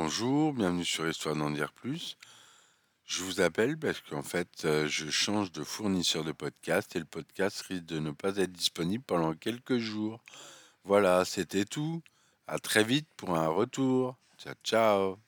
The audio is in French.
Bonjour, bienvenue sur Histoire d'en dire plus. Je vous appelle parce qu'en fait, euh, je change de fournisseur de podcast et le podcast risque de ne pas être disponible pendant quelques jours. Voilà, c'était tout. À très vite pour un retour. Ciao, ciao.